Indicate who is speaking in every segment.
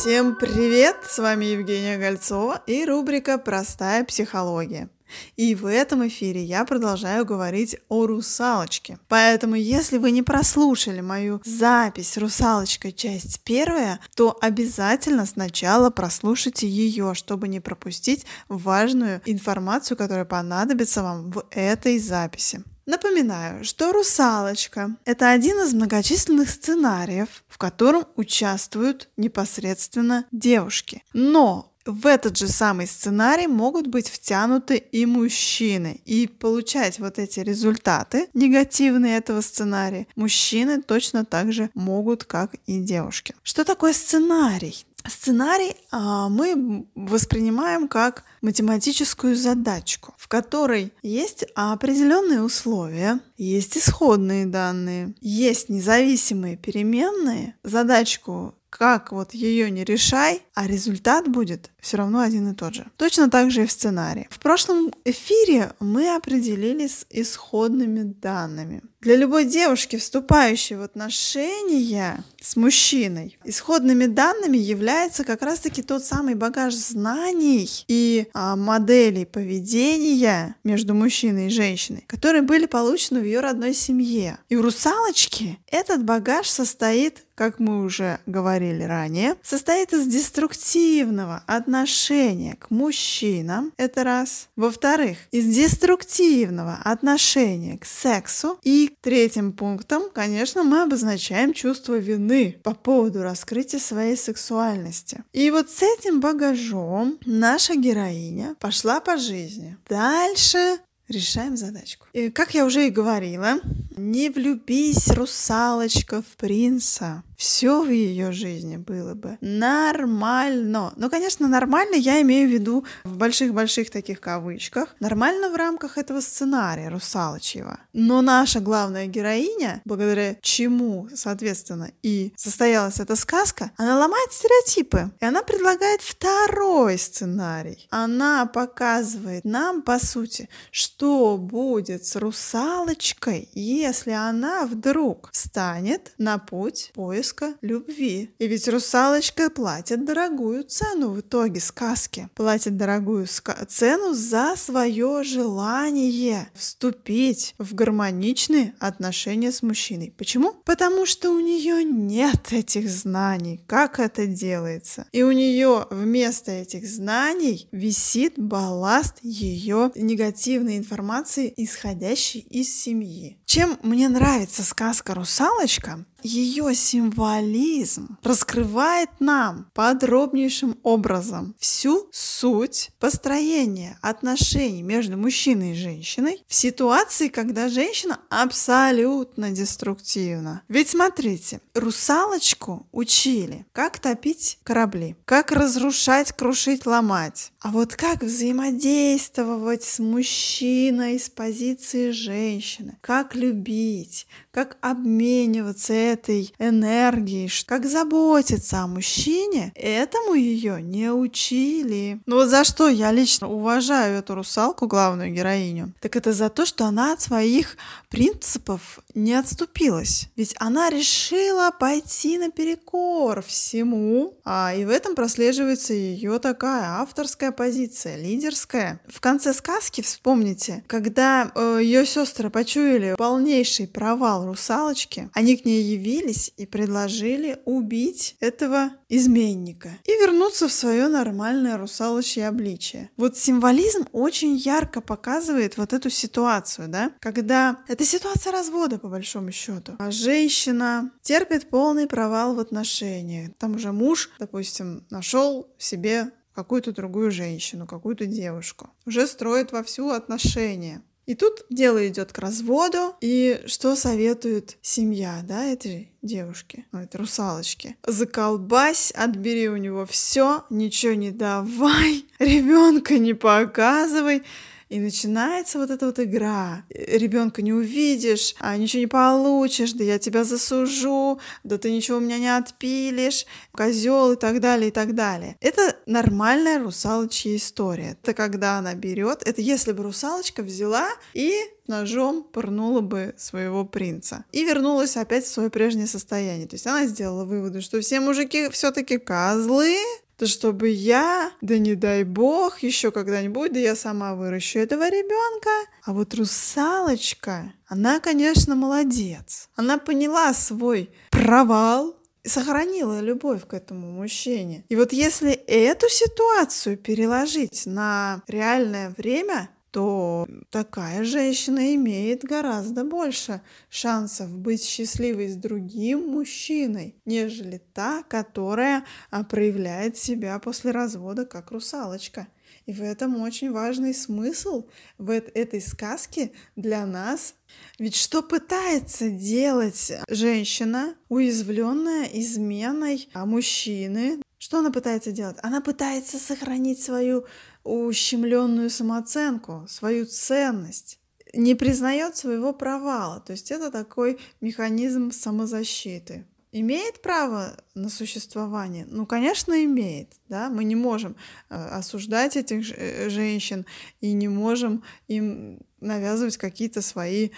Speaker 1: Всем привет! С вами Евгения Гольцова и рубрика «Простая психология». И в этом эфире я продолжаю говорить о русалочке. Поэтому, если вы не прослушали мою запись «Русалочка. Часть первая», то обязательно сначала прослушайте ее, чтобы не пропустить важную информацию, которая понадобится вам в этой записи. Напоминаю, что «Русалочка» — это один из многочисленных сценариев, в котором участвуют непосредственно девушки. Но в этот же самый сценарий могут быть втянуты и мужчины. И получать вот эти результаты негативные этого сценария мужчины точно так же могут, как и девушки. Что такое сценарий? Сценарий а, мы воспринимаем как математическую задачку, в которой есть определенные условия, есть исходные данные, есть независимые переменные. Задачку как вот ее не решай, а результат будет все равно один и тот же. Точно так же и в сценарии. В прошлом эфире мы определились исходными данными. Для любой девушки, вступающей в отношения с мужчиной, исходными данными является как раз-таки тот самый багаж знаний и а, моделей поведения между мужчиной и женщиной, которые были получены в ее родной семье. И у русалочки этот багаж состоит как мы уже говорили ранее, состоит из деструктивного отношения к мужчинам, это раз. Во-вторых, из деструктивного отношения к сексу. И третьим пунктом, конечно, мы обозначаем чувство вины по поводу раскрытия своей сексуальности. И вот с этим багажом наша героиня пошла по жизни. Дальше решаем задачку. И, как я уже и говорила, не влюбись, русалочка, в принца все в ее жизни было бы нормально. Ну, конечно, нормально я имею в виду в больших-больших таких кавычках. Нормально в рамках этого сценария русалочьего. Но наша главная героиня, благодаря чему, соответственно, и состоялась эта сказка, она ломает стереотипы. И она предлагает второй сценарий. Она показывает нам, по сути, что будет с русалочкой, если она вдруг встанет на путь поиска поиска любви. И ведь русалочка платит дорогую цену в итоге сказки. Платит дорогую цену за свое желание вступить в гармоничные отношения с мужчиной. Почему? Потому что у нее нет этих знаний, как это делается. И у нее вместо этих знаний висит балласт ее негативной информации, исходящей из семьи. Чем мне нравится сказка «Русалочка», ее символизм раскрывает нам подробнейшим образом всю суть построения отношений между мужчиной и женщиной в ситуации, когда женщина абсолютно деструктивна. Ведь смотрите, русалочку учили, как топить корабли, как разрушать, крушить, ломать. А вот как взаимодействовать с мужчиной с позиции женщины, как любить, как обмениваться этой энергией, как заботиться о мужчине, этому ее не учили. Но вот за что я лично уважаю эту русалку, главную героиню, так это за то, что она от своих принципов не отступилась. Ведь она решила пойти наперекор всему, а и в этом прослеживается ее такая авторская позиция, лидерская. В конце сказки, вспомните, когда э, ее сестры почуяли полнейший провал русалочки, они к ней явились и предложили убить этого изменника и вернуться в свое нормальное русалочье обличие. Вот символизм очень ярко показывает вот эту ситуацию, да, когда это ситуация развода по большому счету. А женщина терпит полный провал в отношениях. Там уже муж, допустим, нашел себе какую-то другую женщину, какую-то девушку. Уже строит вовсю отношения. И тут дело идет к разводу. И что советует семья, да, этой девушки, ну, этой русалочки? Заколбась, отбери у него все, ничего не давай, ребенка не показывай, И начинается вот эта вот игра. Ребенка не увидишь, а ничего не получишь, да я тебя засужу, да ты ничего у меня не отпилишь, козел и так далее, и так далее. Это нормальная русалочья история. Это когда она берет, это если бы русалочка взяла и ножом пырнула бы своего принца. И вернулась опять в свое прежнее состояние. То есть она сделала выводы, что все мужики все-таки козлы, то чтобы я, да не дай бог, еще когда-нибудь, да я сама выращу этого ребенка. А вот русалочка, она, конечно, молодец. Она поняла свой провал, сохранила любовь к этому мужчине. И вот если эту ситуацию переложить на реальное время, то такая женщина имеет гораздо больше шансов быть счастливой с другим мужчиной, нежели та, которая а, проявляет себя после развода как русалочка. И в этом очень важный смысл в этой сказке для нас. Ведь что пытается делать женщина, уязвленная изменой а мужчины? Что она пытается делать? Она пытается сохранить свою ущемленную самооценку, свою ценность, не признает своего провала. То есть это такой механизм самозащиты. Имеет право на существование? Ну, конечно, имеет. Да? Мы не можем э, осуждать этих э, женщин и не можем им навязывать какие-то свои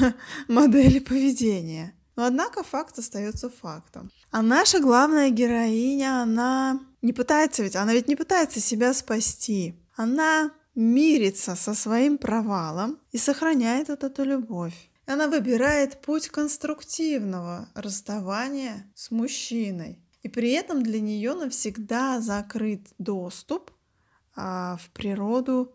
Speaker 1: модели поведения. Но однако факт остается фактом. А наша главная героиня, она не пытается ведь, она ведь не пытается себя спасти. Она мирится со своим провалом и сохраняет вот эту любовь. Она выбирает путь конструктивного расставания с мужчиной. И при этом для нее навсегда закрыт доступ а, в природу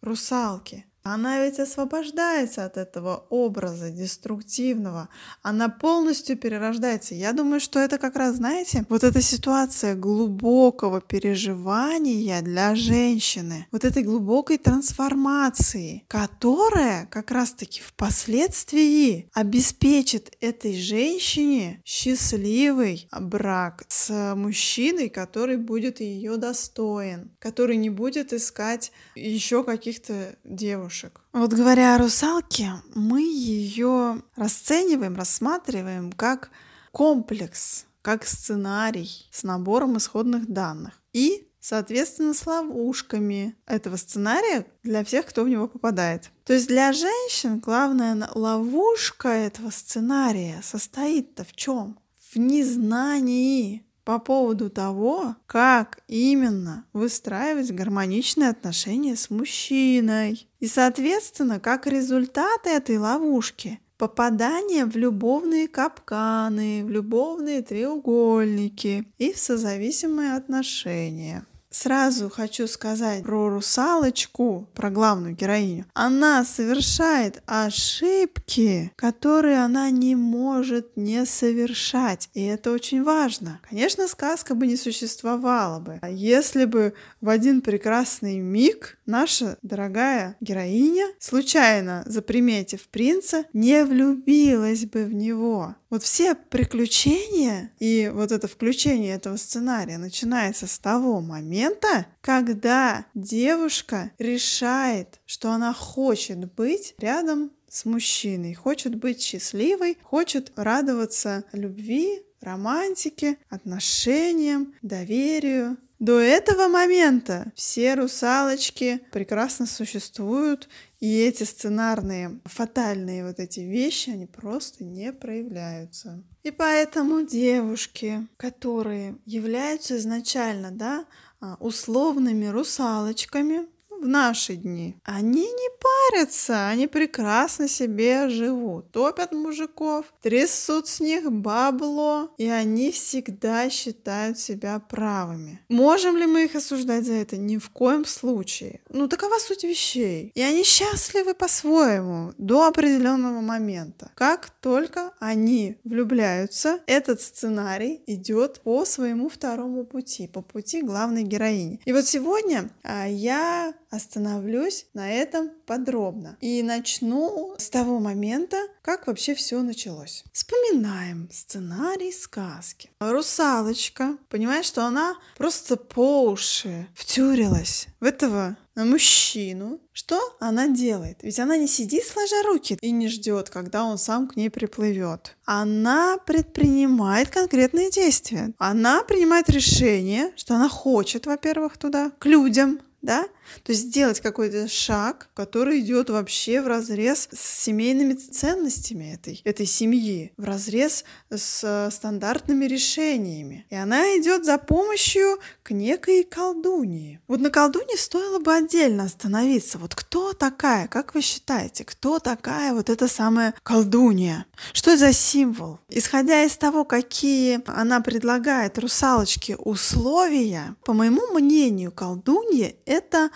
Speaker 1: русалки. Она ведь освобождается от этого образа деструктивного. Она полностью перерождается. Я думаю, что это как раз, знаете, вот эта ситуация глубокого переживания для женщины, вот этой глубокой трансформации, которая как раз-таки впоследствии обеспечит этой женщине счастливый брак с мужчиной, который будет ее достоин, который не будет искать еще каких-то девушек девушек. Вот говоря о русалке, мы ее расцениваем, рассматриваем как комплекс, как сценарий с набором исходных данных. И соответственно, с ловушками этого сценария для всех, кто в него попадает. То есть для женщин главная ловушка этого сценария состоит-то в чем? В незнании по поводу того, как именно выстраивать гармоничные отношения с мужчиной. И, соответственно, как результат этой ловушки попадание в любовные капканы, в любовные треугольники и в созависимые отношения. Сразу хочу сказать про русалочку, про главную героиню. Она совершает ошибки, которые она не может не совершать. И это очень важно. Конечно, сказка бы не существовала бы, если бы в один прекрасный миг наша дорогая героиня, случайно заприметив принца, не влюбилась бы в него. Вот все приключения и вот это включение этого сценария начинается с того момента, когда девушка решает, что она хочет быть рядом с мужчиной, хочет быть счастливой, хочет радоваться любви, романтике, отношениям, доверию, до этого момента все русалочки прекрасно существуют, и эти сценарные, фатальные вот эти вещи, они просто не проявляются. И поэтому девушки, которые являются изначально, да, а, условными русалочками, в наши дни. Они не парятся, они прекрасно себе живут. Топят мужиков, трясут с них бабло, и они всегда считают себя правыми. Можем ли мы их осуждать за это? Ни в коем случае. Ну, такова суть вещей. И они счастливы по-своему до определенного момента. Как только они влюбляются, этот сценарий идет по своему второму пути, по пути главной героини. И вот сегодня а, я остановлюсь на этом подробно. И начну с того момента, как вообще все началось. Вспоминаем сценарий сказки. Русалочка понимает, что она просто по уши втюрилась в этого мужчину, что она делает? Ведь она не сидит сложа руки и не ждет, когда он сам к ней приплывет. Она предпринимает конкретные действия. Она принимает решение, что она хочет, во-первых, туда, к людям, да, то есть сделать какой-то шаг, который идет вообще в разрез с семейными ценностями этой, этой семьи, в разрез с стандартными решениями. И она идет за помощью к некой колдуньи. Вот на колдуне стоило бы отдельно остановиться. Вот кто такая, как вы считаете, кто такая вот эта самая колдунья? Что за символ? Исходя из того, какие она предлагает русалочке условия, по моему мнению, колдунья — это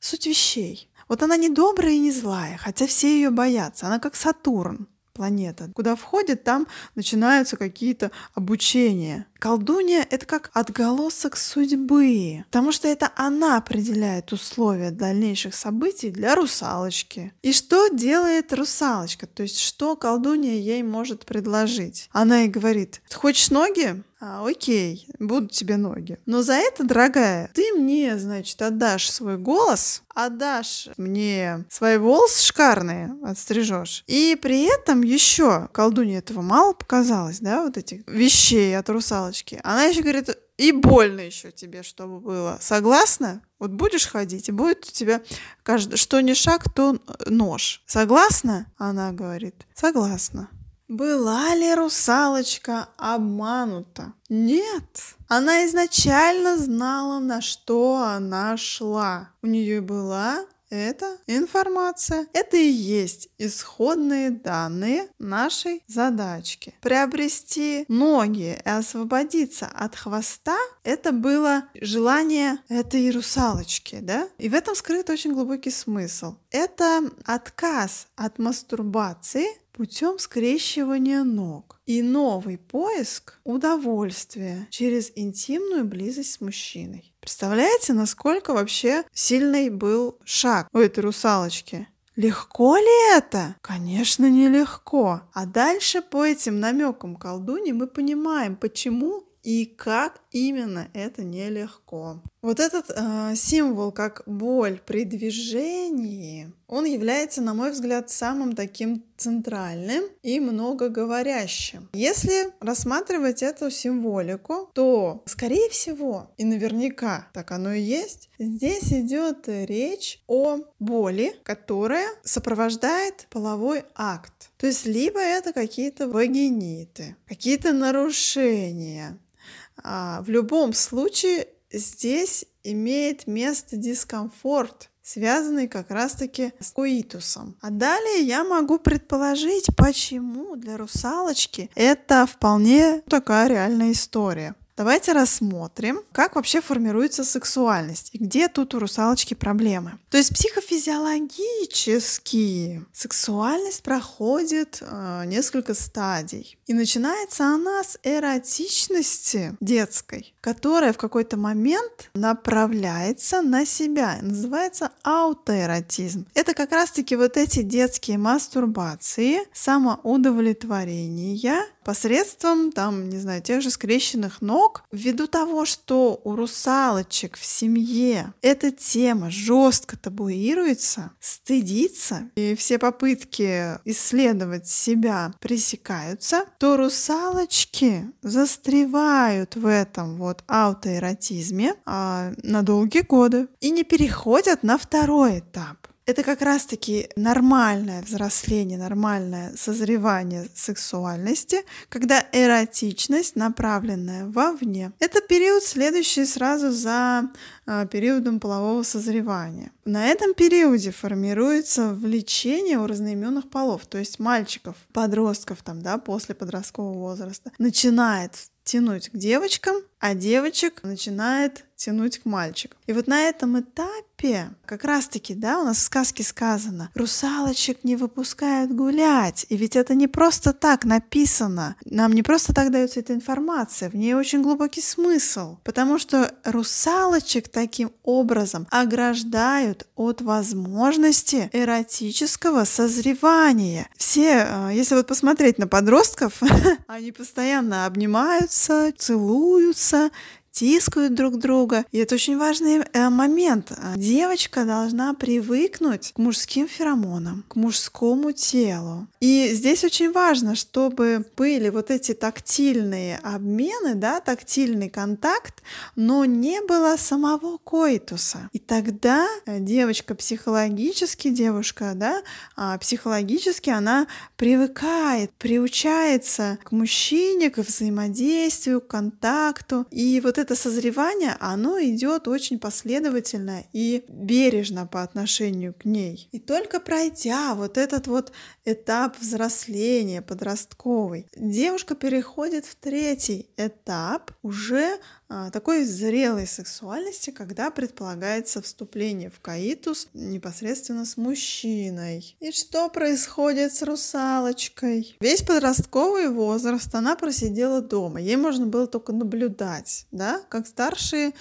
Speaker 1: суть вещей. Вот она не добрая и не злая, хотя все ее боятся. Она как Сатурн планета. Куда входит, там начинаются какие-то обучения. Колдунья — это как отголосок судьбы, потому что это она определяет условия дальнейших событий для русалочки. И что делает русалочка? То есть что колдунья ей может предложить? Она ей говорит, хочешь ноги? А, окей, будут тебе ноги. Но за это, дорогая, ты мне, значит, отдашь свой голос, отдашь мне свои волосы шикарные, отстрижешь. И при этом еще колдунья этого мало показалось, да, вот этих вещей от русалочки. Она еще говорит, и больно еще тебе, чтобы было. Согласна? Вот будешь ходить, и будет у тебя каждый, что не шаг, то нож. Согласна? Она говорит. Согласна. Была ли русалочка обманута? Нет. Она изначально знала, на что она шла. У нее была эта информация. Это и есть исходные данные нашей задачки. Приобрести ноги и освободиться от хвоста – это было желание этой русалочки, да? И в этом скрыт очень глубокий смысл. Это отказ от мастурбации путем скрещивания ног и новый поиск удовольствия через интимную близость с мужчиной. Представляете, насколько вообще сильный был шаг у этой русалочки? Легко ли это? Конечно, нелегко. А дальше по этим намекам колдуни мы понимаем, почему и как именно это нелегко. Вот этот э, символ, как боль при движении, он является, на мой взгляд, самым таким центральным и многоговорящим. Если рассматривать эту символику, то, скорее всего, и наверняка так оно и есть, здесь идет речь о боли, которая сопровождает половой акт. То есть либо это какие-то вагиниты, какие-то нарушения, а, в любом случае здесь имеет место дискомфорт, связанный как раз-таки с коитусом. А далее я могу предположить, почему для русалочки это вполне такая реальная история. Давайте рассмотрим, как вообще формируется сексуальность и где тут у русалочки проблемы. То есть психофизиологически сексуальность проходит э, несколько стадий. И начинается она с эротичности детской, которая в какой-то момент направляется на себя. Называется аутоэротизм. Это как раз-таки вот эти детские мастурбации, самоудовлетворения посредством, там, не знаю, тех же скрещенных ног, ввиду того, что у русалочек в семье эта тема жестко табуируется, стыдится, и все попытки исследовать себя пресекаются, то русалочки застревают в этом вот аутоэротизме а, на долгие годы и не переходят на второй этап это как раз-таки нормальное взросление, нормальное созревание сексуальности, когда эротичность направленная вовне. Это период, следующий сразу за э, периодом полового созревания. На этом периоде формируется влечение у разноименных полов, то есть мальчиков, подростков там, да, после подросткового возраста, начинает тянуть к девочкам, а девочек начинает тянуть к мальчикам. И вот на этом этапе как раз-таки, да, у нас в сказке сказано, русалочек не выпускают гулять. И ведь это не просто так написано. Нам не просто так дается эта информация. В ней очень глубокий смысл. Потому что русалочек таким образом ограждают от возможности эротического созревания. Все, э, если вот посмотреть на подростков, они постоянно обнимаются, целуются, criança тискают друг друга. И это очень важный э, момент. Девочка должна привыкнуть к мужским феромонам, к мужскому телу. И здесь очень важно, чтобы были вот эти тактильные обмены, да, тактильный контакт, но не было самого коитуса. И тогда э, девочка психологически, девушка, да, а, психологически она привыкает, приучается к мужчине, к взаимодействию, к контакту. И вот это это созревание, оно идет очень последовательно и бережно по отношению к ней. И только пройдя вот этот вот этап взросления подростковый, девушка переходит в третий этап уже такой зрелой сексуальности, когда предполагается вступление в каитус непосредственно с мужчиной. И что происходит с русалочкой? Весь подростковый возраст она просидела дома. Ей можно было только наблюдать, да, как старшие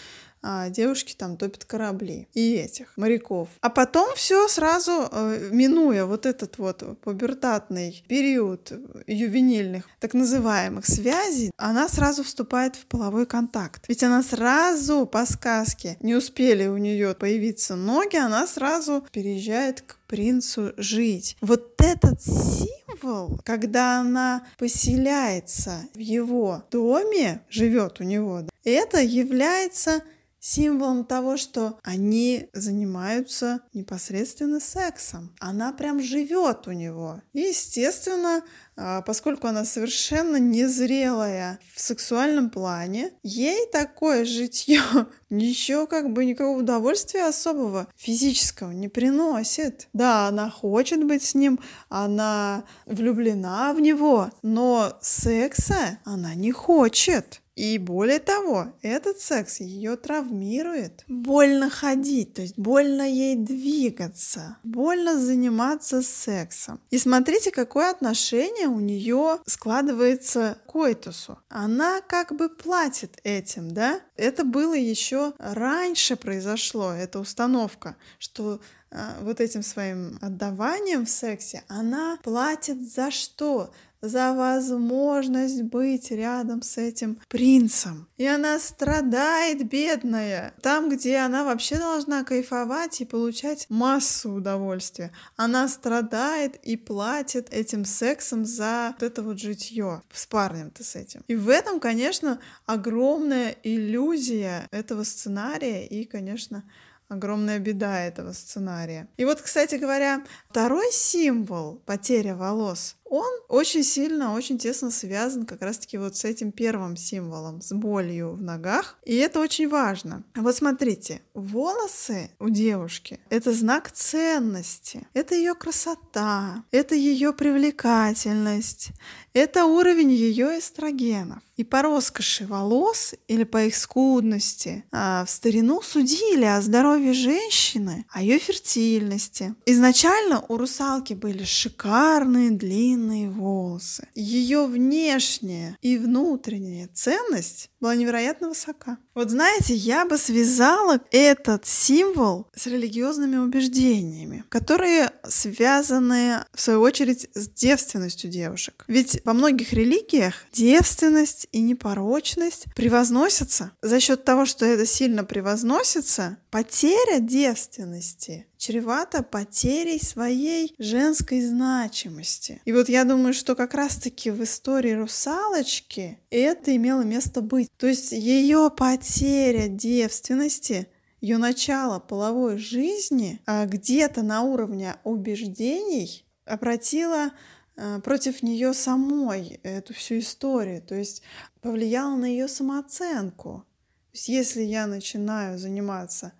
Speaker 1: а, девушки там топят корабли и этих моряков. А потом все сразу, э, минуя вот этот вот пубертатный период ювенильных так называемых связей, она сразу вступает в половой контакт. Ведь она сразу по сказке, не успели у нее появиться ноги, она сразу переезжает к принцу жить. Вот этот символ, когда она поселяется в его доме, живет у него, это является символом того, что они занимаются непосредственно сексом. Она прям живет у него. И, естественно, а, поскольку она совершенно незрелая в сексуальном плане, ей такое житье ничего как бы никакого удовольствия особого физического не приносит. Да, она хочет быть с ним, она влюблена в него, но секса она не хочет. И более того, этот секс ее травмирует. Больно ходить, то есть больно ей двигаться, больно заниматься сексом. И смотрите, какое отношение у нее складывается к коитусу. Она как бы платит этим, да? Это было еще раньше произошло, эта установка, что а, вот этим своим отдаванием в сексе она платит за что? За возможность быть рядом с этим принцем. И она страдает, бедная, там, где она вообще должна кайфовать и получать массу удовольствия. Она страдает и платит этим сексом за вот это вот житье с парнем-то с этим. И в этом, конечно, огромная иллюзия этого сценария и, конечно, огромная беда этого сценария. И вот, кстати говоря, второй символ потеря волос, он очень сильно, очень тесно связан как раз-таки вот с этим первым символом, с болью в ногах. И это очень важно. Вот смотрите, волосы у девушки — это знак ценности, это ее красота, это ее привлекательность, это уровень ее эстрогенов. И по роскоши волос или по их скудности а, в старину судили о здоровье женщины, о ее фертильности. Изначально у русалки были шикарные длинные волосы. Ее внешняя и внутренняя ценность была невероятно высока. Вот знаете, я бы связала этот символ с религиозными убеждениями, которые связаны, в свою очередь, с девственностью девушек. Ведь во многих религиях девственность и непорочность превозносятся. За счет того, что это сильно превозносится, потеря девственности чревато потерей своей женской значимости. И вот я думаю, что как раз-таки в истории русалочки это имело место быть. То есть ее потеря девственности ее начало половой жизни а где-то на уровне убеждений обратила а, против нее самой эту всю историю, то есть повлияла на ее самооценку. То есть если я начинаю заниматься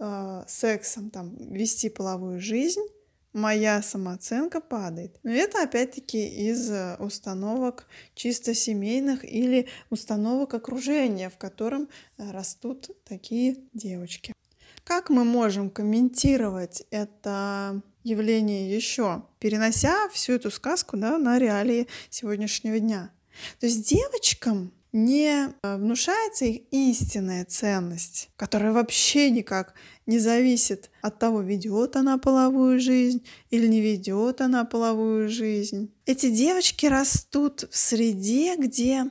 Speaker 1: э, сексом, там, вести половую жизнь, моя самооценка падает. Но это опять-таки из э, установок чисто семейных или установок окружения, в котором э, растут такие девочки. Как мы можем комментировать это явление еще, перенося всю эту сказку да, на реалии сегодняшнего дня? То есть девочкам не э, внушается их истинная ценность, которая вообще никак не зависит от того, ведет она половую жизнь или не ведет она половую жизнь. Эти девочки растут в среде, где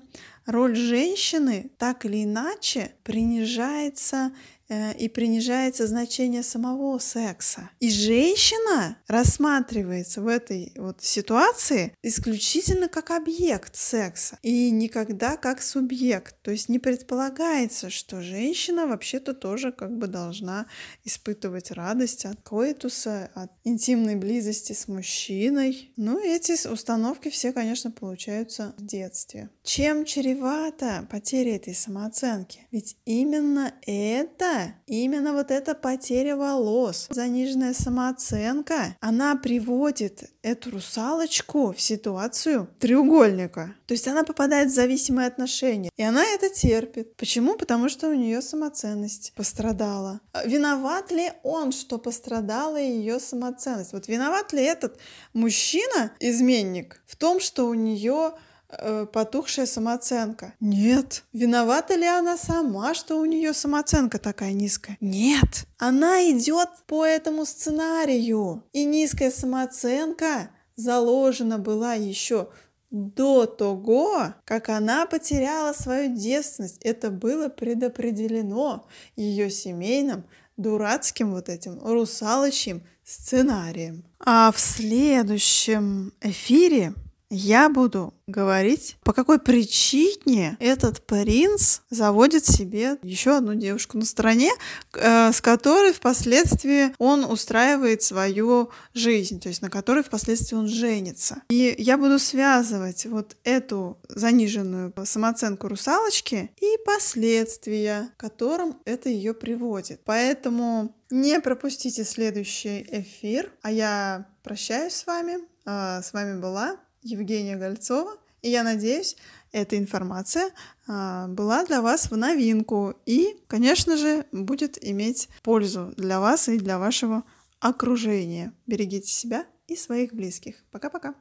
Speaker 1: роль женщины так или иначе принижается и принижается значение самого секса. И женщина рассматривается в этой вот ситуации исключительно как объект секса и никогда как субъект. То есть не предполагается, что женщина вообще-то тоже как бы должна испытывать радость от коитуса, от интимной близости с мужчиной. Ну, эти установки все, конечно, получаются в детстве. Чем чревата потеря этой самооценки? Ведь именно это именно вот эта потеря волос, заниженная самооценка, она приводит эту русалочку в ситуацию треугольника. То есть она попадает в зависимые отношения. И она это терпит. Почему? Потому что у нее самоценность пострадала. Виноват ли он, что пострадала ее самоценность? Вот виноват ли этот мужчина, изменник, в том, что у нее э, потухшая самооценка. Нет. Виновата ли она сама, что у нее самооценка такая низкая? Нет. Она идет по этому сценарию. И низкая самооценка заложена была еще до того, как она потеряла свою девственность. Это было предопределено ее семейным дурацким вот этим русалочьим сценарием. А в следующем эфире я буду говорить, по какой причине этот принц заводит себе еще одну девушку на стороне, э, с которой впоследствии он устраивает свою жизнь, то есть на которой впоследствии он женится. И я буду связывать вот эту заниженную самооценку русалочки и последствия, к которым это ее приводит. Поэтому не пропустите следующий эфир, а я прощаюсь с вами. А, с вами была Евгения Гольцова. И я надеюсь, эта информация а, была для вас в новинку и, конечно же, будет иметь пользу для вас и для вашего окружения. Берегите себя и своих близких. Пока-пока.